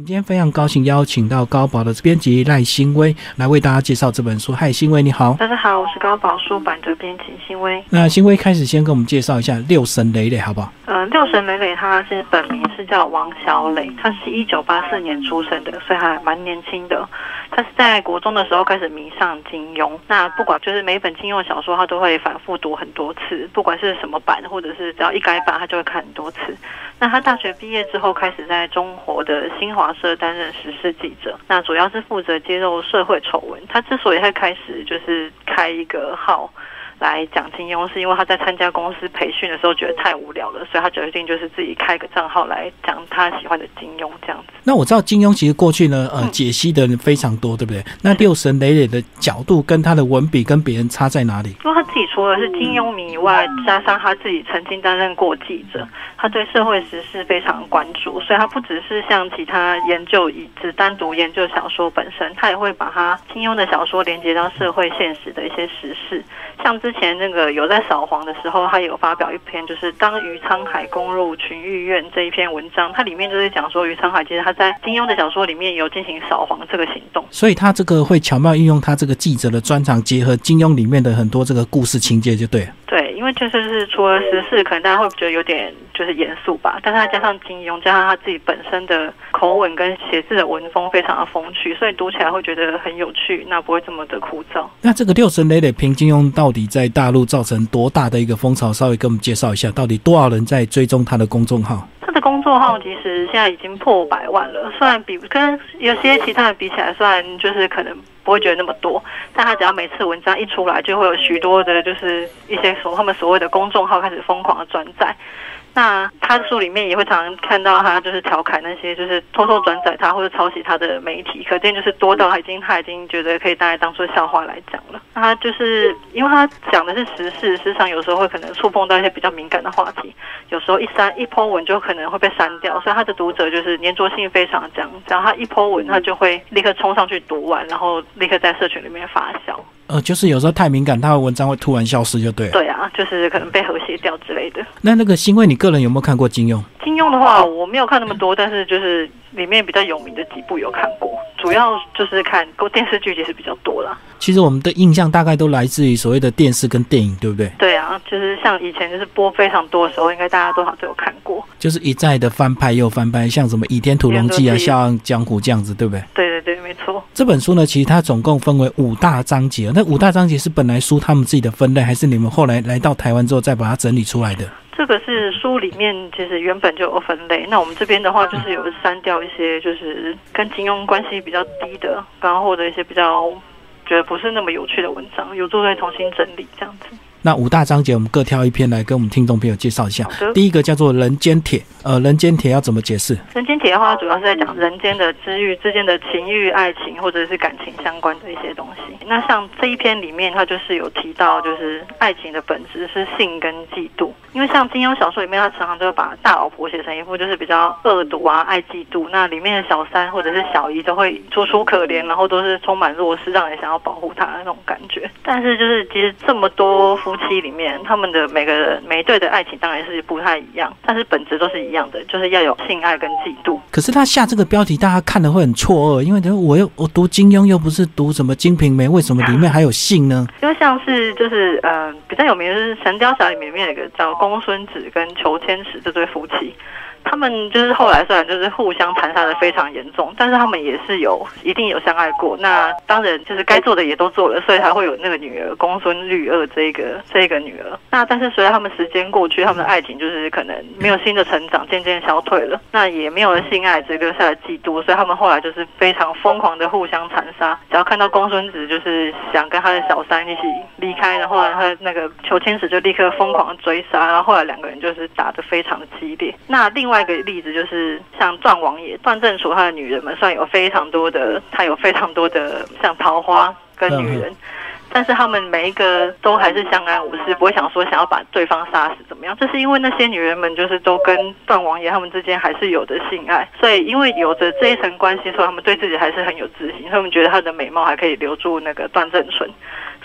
我们今天非常高兴邀请到高宝的编辑赖新威来为大家介绍这本书。嗨，新威你好。大家好，我是高宝书版的编辑新威。那新威开始先跟我们介绍一下六神磊磊，好不好？嗯，六神磊磊他是本名是叫王小磊，他是一九八四年出生的，所以还蛮年轻的。他是在国中的时候开始迷上金庸，那不管就是每本金庸小说，他都会反复读很多次，不管是什么版，或者是只要一改版，他就会看很多次。那他大学毕业之后，开始在中国的新华担任时事记者，那主要是负责揭露社会丑闻。他之所以会开始就是开一个号。来讲金庸，是因为他在参加公司培训的时候觉得太无聊了，所以他决定就是自己开个账号来讲他喜欢的金庸这样子。那我知道金庸其实过去呢，呃，解析的人非常多，对不对？那六神磊磊的角度跟他的文笔跟别人差在哪里？因为他自己除了是金庸迷以外，加上他自己曾经担任过记者，他对社会时事非常关注，所以他不只是像其他研究以只单独研究小说本身，他也会把他金庸的小说连接到社会现实的一些时事，像之前那个有在扫黄的时候，他有发表一篇，就是当余沧海攻入群玉院这一篇文章，它里面就是讲说余沧海其实他在金庸的小说里面有进行扫黄这个行动，所以他这个会巧妙运用他这个记者的专长，结合金庸里面的很多这个故事情节，就对了。对，因为就是是除了时事，可能大家会觉得有点就是严肃吧，但是他加上金庸，加上他自己本身的口吻跟写字的文风非常的风趣，所以读起来会觉得很有趣，那不会这么的枯燥。那这个六神磊磊评金庸到底在大陆造成多大的一个风潮？稍微跟我们介绍一下，到底多少人在追踪他的公众号？他的公众号其实现在已经破百万了，虽然比跟有些其他人比起来，虽然就是可能。不会觉得那么多，但他只要每次文章一出来，就会有许多的，就是一些所他们所谓的公众号开始疯狂的转载。那他的书里面也会常常看到他就是调侃那些就是偷偷转载他或者抄袭他的媒体，可见就是多到他已经他已经觉得可以大概当做笑话来讲了。他就是因为他讲的是时事，事实上有时候会可能触碰到一些比较敏感的话题，有时候一删一抛文就可能会被删掉，所以他的读者就是粘着性非常强，只要他一抛文，他就会立刻冲上去读完，然后立刻在社群里面发酵。呃，就是有时候太敏感，他的文章会突然消失，就对了。对啊，就是可能被和谐掉之类的。那那个新威，你个人有没有看过金庸？金庸的话，我没有看那么多，但是就是里面比较有名的几部有看过，主要就是看过电视剧其实比较多啦。其实我们的印象大概都来自于所谓的电视跟电影，对不对？对啊，就是像以前就是播非常多的时候，应该大家多少都有看过。就是一再的翻拍又翻拍，像什么《倚天屠龙记》啊，《笑傲江湖》这样子，对不对？对对对，没错。这本书呢，其实它总共分为五大章节。那五大章节是本来书他们自己的分类，还是你们后来来到台湾之后再把它整理出来的？这个是书里面其实原本就有分类。那我们这边的话，就是有删掉一些就是跟金庸关系比较低的，然后或者一些比较觉得不是那么有趣的文章，有做再重新整理这样子。那五大章节，我们各挑一篇来跟我们听众朋友介绍一下。第一个叫做《人间铁》，呃，《人间铁》要怎么解释？《人间铁》的话，主要是在讲人间的知遇之间的情欲、爱情或者是感情相关的一些东西。那像这一篇里面，它就是有提到，就是爱情的本质是性跟嫉妒。因为像金庸小说里面，他常常都会把大老婆写成一副就是比较恶毒啊、爱嫉妒。那里面的小三或者是小姨都会楚楚可怜，然后都是充满弱势，让人想要保护她的那种感觉。但是就是其实这么多。夫妻里面，他们的每个人每一对的爱情当然是不太一样，但是本质都是一样的，就是要有性爱跟嫉妒。可是他下这个标题，大家看的会很错愕，因为我又我读金庸又不是读什么《金瓶梅》，为什么里面还有性呢？因为像是就是呃比较有名的是《神雕侠侣》里面有一个叫公孙止跟裘千尺这对夫妻。他们就是后来虽然就是互相残杀的非常严重，但是他们也是有一定有相爱过。那当然就是该做的也都做了，所以才会有那个女儿公孙绿萼这个这个女儿。那但是随着他们时间过去，他们的爱情就是可能没有新的成长，渐渐消退了。那也没有了性爱，只留下了嫉妒，所以他们后来就是非常疯狂的互相残杀。只要看到公孙子就是想跟他的小三一起离开，然后他那个裘千尺就立刻疯狂追杀，然后后来两个人就是打得非常的激烈。那另外外一个例子就是像段王爷段正楚，他的女人们算有非常多的，他有非常多的像桃花跟女人，但是他们每一个都还是相安无事，不会想说想要把对方杀死怎么样。这是因为那些女人们就是都跟段王爷他们之间还是有着性爱，所以因为有着这一层关系，所以他们对自己还是很有自信，他们觉得他的美貌还可以留住那个段正淳。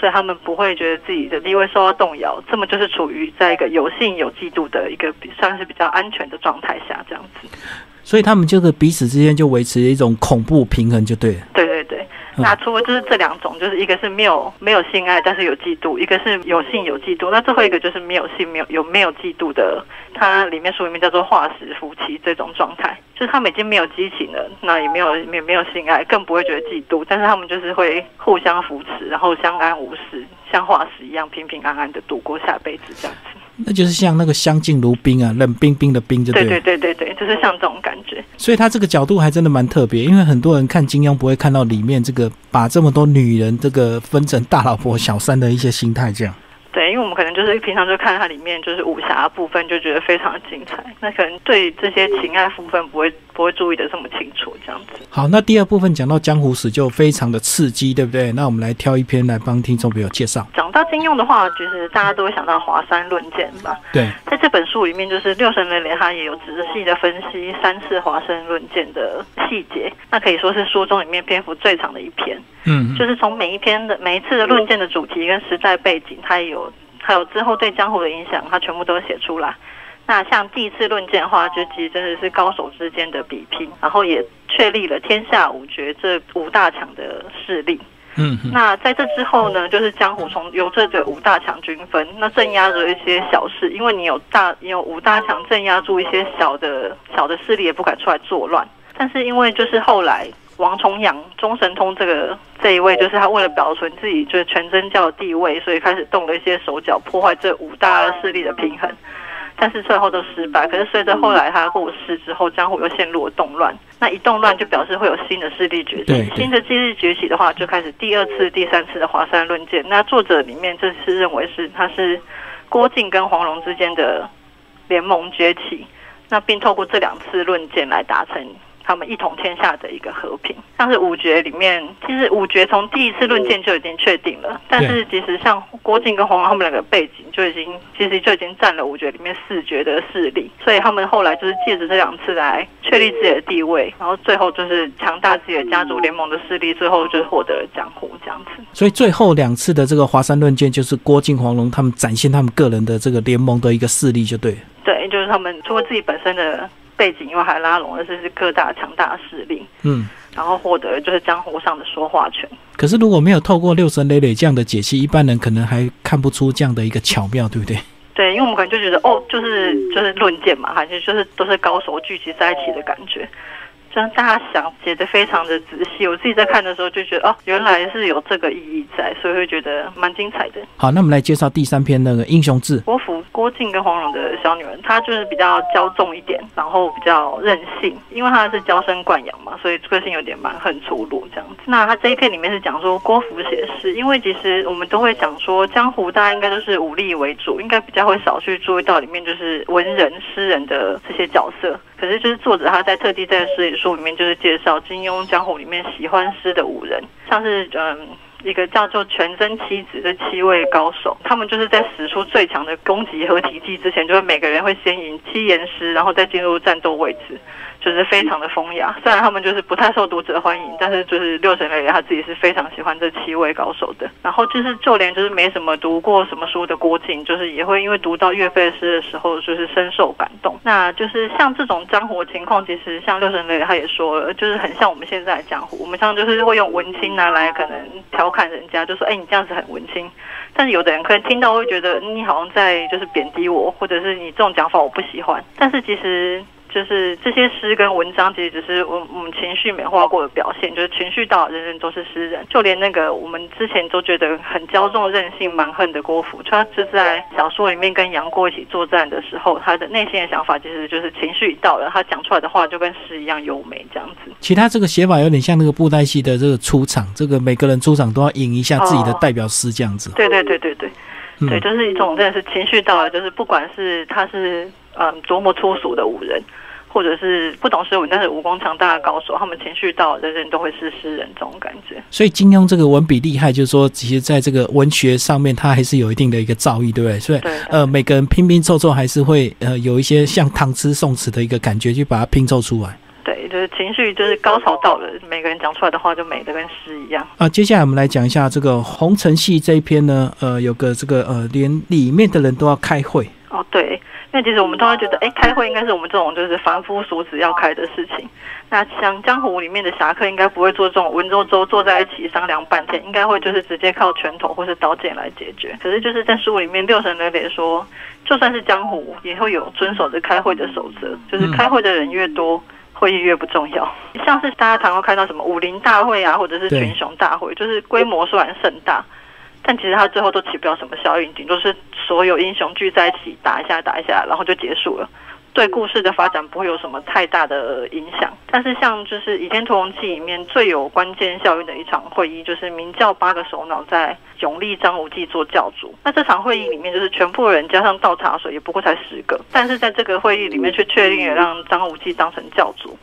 所以他们不会觉得自己的地位受到动摇，这么就是处于在一个有信有嫉妒的一个算是比较安全的状态下，这样子。所以他们就是彼此之间就维持一种恐怖平衡，就对了。对。那除了就是这两种，就是一个是没有没有性爱，但是有嫉妒；一个是有性有嫉妒。那最后一个就是没有性没有有没有嫉妒的，它里面书里面叫做化石夫妻这种状态，就是他们已经没有激情了，那也没有也没有性爱，更不会觉得嫉妒，但是他们就是会互相扶持，然后相安无事，像化石一样平平安安的度过下辈子这样子。那就是像那个相敬如宾啊，冷冰冰的冰，就对对对对对，就是像这种感觉。所以他这个角度还真的蛮特别，因为很多人看金庸不会看到里面这个把这么多女人这个分成大老婆小三的一些心态这样。对，因为我们可能就是平常就看它里面就是武侠部分，就觉得非常的精彩。那可能对这些情爱部分不会不会注意的这么清楚，这样子。好，那第二部分讲到江湖史就非常的刺激，对不对？那我们来挑一篇来帮听众朋友介绍。讲到金庸的话，就是大家都会想到华山论剑吧？对，在这本书里面，就是六神磊磊他也有仔细的分析三次华山论剑的细节，那可以说是书中里面篇幅最长的一篇。嗯，就是从每一篇的每一次的论剑的主题跟时代背景，它也有还有之后对江湖的影响，他全部都写出来。那像第一次论剑的话，就其实真的是高手之间的比拼，然后也确立了天下五绝这五大强的势力。嗯，那在这之后呢，就是江湖从由这个五大强均分，那镇压着一些小事，因为你有大你有五大强镇压住一些小的小的势力，也不敢出来作乱。但是因为就是后来。王重阳、中神通这个这一位，就是他为了保存自己就是全真教的地位，所以开始动了一些手脚，破坏这五大势力的平衡。但是最后都失败。可是随着后来他过世之后，江湖又陷入了动乱。那一动乱就表示会有新的势力崛起。新的势力崛起的话，就开始第二次、第三次的华山论剑。那作者里面这次认为是他是郭靖跟黄蓉之间的联盟崛起，那并透过这两次论剑来达成。他们一统天下的一个和平，像是五绝里面，其实五绝从第一次论剑就已经确定了。但是其实像郭靖跟黄蓉他们两个背景就已经，其实就已经占了五绝里面四绝的势力。所以他们后来就是借着这两次来确立自己的地位，然后最后就是强大自己的家族联盟的势力，最后就获得了江湖这样子。所以最后两次的这个华山论剑，就是郭靖、黄蓉他们展现他们个人的这个联盟的一个势力，就对。对，就是他们除了自己本身的。背景因为还拉拢的是是各大强大势力，嗯，然后获得就是江湖上的说话权。可是如果没有透过六神磊磊这样的解析，一般人可能还看不出这样的一个巧妙，对不对？对，因为我们可能就觉得哦，就是就是论剑嘛，还是就是都是高手聚集在一起的感觉。让大家想写的非常的仔细，我自己在看的时候就觉得哦，原来是有这个意义在，所以会觉得蛮精彩的。好，那我们来介绍第三篇那个英雄志。郭芙、郭靖跟黄蓉的小女人，她就是比较骄纵一点，然后比较任性，因为她是娇生惯养嘛，所以个性有点蛮横粗鲁这样子。那她这一篇里面是讲说郭芙写诗，因为其实我们都会讲说江湖大家应该都是武力为主，应该比较会少去注意到里面就是文人诗人的这些角色。可是，就是作者他在特地在诗书里面，就是介绍金庸江湖里面喜欢诗的五人，像是嗯一个叫做全真七子的七位高手，他们就是在使出最强的攻击和体技之前，就是每个人会先吟七言诗，然后再进入战斗位置。就是非常的风雅，虽然他们就是不太受读者欢迎，但是就是六神磊磊他自己是非常喜欢这七位高手的。然后就是就连就是没什么读过什么书的郭靖，就是也会因为读到岳飞诗的时候，就是深受感动。那就是像这种江湖情况，其实像六神磊磊他也说了，就是很像我们现在的江湖。我们像就是会用文青拿来可能调侃人家，就说哎你这样子很文青。但是有的人可能听到会觉得你好像在就是贬低我，或者是你这种讲法我不喜欢。但是其实。就是这些诗跟文章，其实只是我我们情绪美化过的表现。就是情绪到，人人都是诗人。就连那个我们之前都觉得很骄纵、任性、蛮横的郭芙，他就在小说里面跟杨过一起作战的时候，他的内心的想法其实就是情绪到了，他讲出来的话就跟诗一样优美，这样子。其他这个写法有点像那个布袋戏的这个出场，这个每个人出场都要引一下自己的代表诗，这样子。对对对对对，对，就是一种真的是情绪到了，就是不管是他是嗯多么粗俗的武人。或者是不懂诗文但是武功强大的高手，他们情绪到，人人都会是诗人这种感觉。所以金庸这个文笔厉害，就是说，其实在这个文学上面，他还是有一定的一个造诣，对不对？所以，呃，每个人拼拼凑凑，还是会呃有一些像唐诗宋词的一个感觉，去把它拼凑出来。对，就是情绪就是高潮到了，每个人讲出来的话就美的跟诗一样。啊，接下来我们来讲一下这个红尘戏这一篇呢，呃，有个这个呃，连里面的人都要开会。哦，对，那其实我们都会觉得，哎，开会应该是我们这种就是凡夫俗子要开的事情。那像江湖里面的侠客，应该不会做这种文绉绉坐在一起商量半天，应该会就是直接靠拳头或是刀剑来解决。可是就是在书里面，六神磊磊说，就算是江湖，也会有遵守着开会的守则，就是开会的人越多，会议越不重要。像是大家常会看到什么武林大会啊，或者是群雄大会，就是规模虽然盛大。但其实他最后都起不了什么效应，顶多是所有英雄聚在一起打一下打一下，然后就结束了，对故事的发展不会有什么太大的影响。但是像就是《倚天屠龙记》里面最有关键效应的一场会议，就是明教八个首脑在永立张无忌做教主。那这场会议里面，就是全部人加上倒茶水，也不过才十个，但是在这个会议里面却确定了让张无忌当成教主，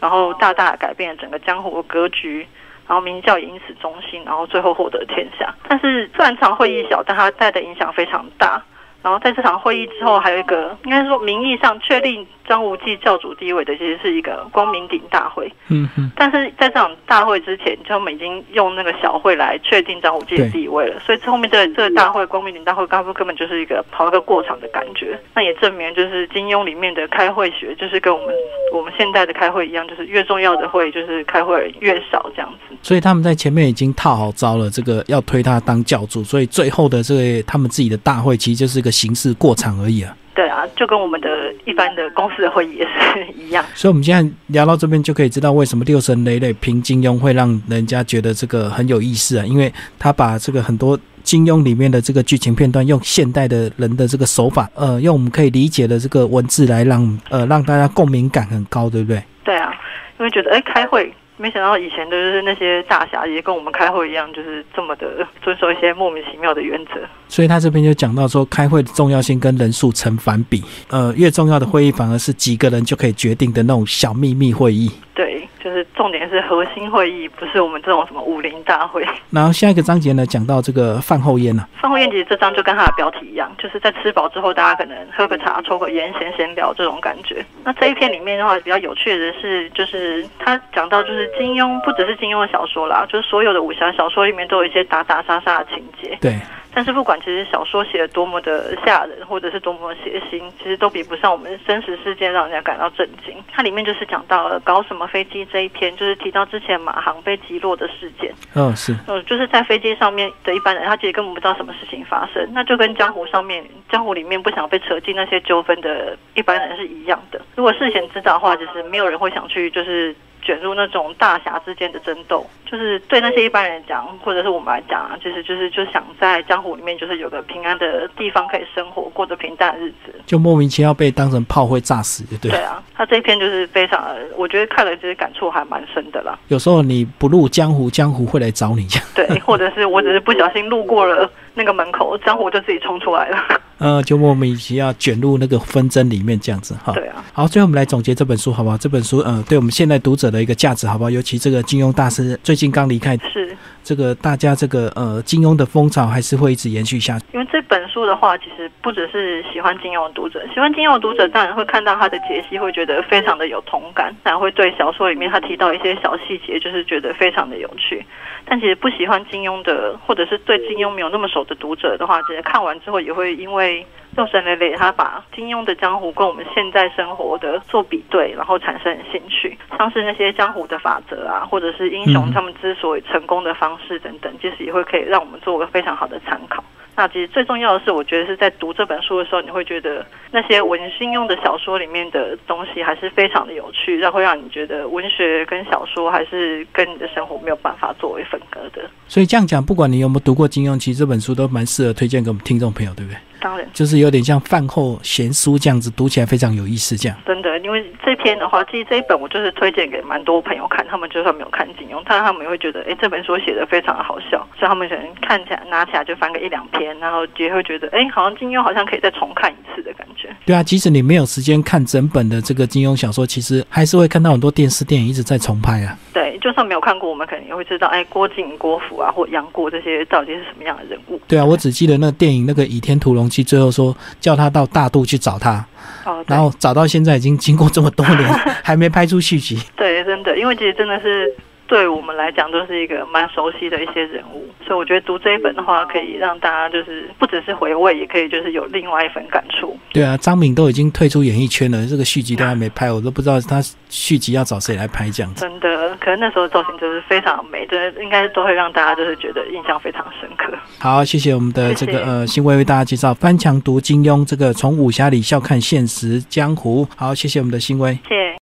然后大大改变了整个江湖的格局。然后明教也因此中心，然后最后获得天下。但是虽然场会议小，但他带的影响非常大。然后在这场会议之后，还有一个应该说名义上确定张无忌教主地位的，其实是一个光明顶大会。嗯嗯。但是在这场大会之前，他们已经用那个小会来确定张无忌的地位了。所以后面这这个大会，光明顶大会，根本根本就是一个跑一个过场的感觉。那也证明，就是金庸里面的开会学，就是跟我们我们现在的开会一样，就是越重要的会，就是开会越少这样子。所以他们在前面已经套好招了，这个要推他当教主，所以最后的这个他们自己的大会，其实就是一个。形式过场而已啊，对啊，就跟我们的一般的公司的会议也是一样。所以，我们现在聊到这边，就可以知道为什么六神磊磊评金庸会让人家觉得这个很有意思啊，因为他把这个很多金庸里面的这个剧情片段，用现代的人的这个手法，呃，用我们可以理解的这个文字来让呃让大家共鸣感很高，对不对？对啊，因为觉得哎，开会。没想到以前的就是那些大侠也跟我们开会一样，就是这么的遵守一些莫名其妙的原则。所以他这边就讲到说，开会的重要性跟人数成反比。呃，越重要的会议反而是几个人就可以决定的那种小秘密会议。对，就是重点是核心会议，不是我们这种什么武林大会。然后下一个章节呢，讲到这个饭后烟呢。饭后烟其实这章就跟它的标题一样，就是在吃饱之后，大家可能喝个茶、抽个烟、闲闲聊这种感觉。那这一篇里面的话，比较有趣的是，就是他讲到，就是金庸不只是金庸的小说啦，就是所有的武侠小说里面都有一些打打杀杀的情节。对。但是不管其实小说写的多么的吓人，或者是多么血腥，其实都比不上我们真实事件让人家感到震惊。它里面就是讲到了搞什么飞机这一篇，就是提到之前马航被击落的事件。嗯，是。嗯，就是在飞机上面的一般人，他其实根本不知道什么事情发生。那就跟江湖上面、江湖里面不想被扯进那些纠纷的一般人是一样的。如果事先知道的话，就是没有人会想去，就是。卷入那种大侠之间的争斗，就是对那些一般人讲，或者是我们来讲啊，就是就是就想在江湖里面，就是有个平安的地方可以生活，过着平淡的日子，就莫名其妙被当成炮灰炸死，对对啊，他这一篇就是非常，我觉得看了其实感触还蛮深的啦。有时候你不入江湖，江湖会来找你，对，或者是我只是不小心路过了那个门口，江湖就自己冲出来了。呃，就莫名其妙卷入那个纷争里面，这样子哈。对啊。好，最后我们来总结这本书，好不好？这本书，呃，对我们现在读者的一个价值，好不好？尤其这个金庸大师最近刚离开，是这个大家这个呃金庸的风潮还是会一直延续下去。因为这本书的话，其实不只是喜欢金庸的读者，喜欢金庸的读者当然会看到他的解析，会觉得非常的有同感，然会对小说里面他提到一些小细节，就是觉得非常的有趣。但其实不喜欢金庸的，或者是对金庸没有那么熟的读者的话，其实看完之后也会因为。六神磊磊，他把金庸的江湖跟我们现在生活的做比对，然后产生兴趣，像是那些江湖的法则啊，或者是英雄他们之所以成功的方式等等，其实也会可以让我们做个非常好的参考。那其实最重要的是，我觉得是在读这本书的时候，你会觉得那些文心用的小说里面的东西还是非常的有趣，然后会让你觉得文学跟小说还是跟你的生活没有办法作为分割的。所以这样讲，不管你有没有读过金庸，其实这本书都蛮适合推荐给我们听众朋友，对不对？当然，就是有点像饭后闲书这样子，读起来非常有意思。这样真的，因为这篇的话，其实这一本我就是推荐给蛮多朋友看，他们就算没有看金庸，但他们也会觉得，哎，这本书写的非常的好笑，所以他们可能看起来拿起来就翻个一两篇，然后也会觉得，哎，好像金庸好像可以再重看一次的感觉。对啊，即使你没有时间看整本的这个金庸小说，其实还是会看到很多电视电影一直在重拍啊。对，就算没有看过，我们可能也会知道，哎，郭靖、郭芙啊，或杨过这些到底是什么样的人物。对啊，我只记得那个电影那个《倚天屠龙记》，最后说。叫他到大渡去找他，哦，然后找到现在已经经过这么多年，还没拍出续集。对，真的，因为其实真的是对我们来讲都是一个蛮熟悉的一些人物，所以我觉得读这一本的话，可以让大家就是不只是回味，也可以就是有另外一份感触。对啊，张敏都已经退出演艺圈了，这个续集都还没拍，我都不知道他续集要找谁来拍这样子。真的，可能那时候造型就是非常美，真的应该都会让大家就是觉得印象非常深刻。好，谢谢我们的这个呃新威为大家介绍翻墙读金庸这个从武侠里笑看现实江湖。好，谢谢我们的新威。谢谢。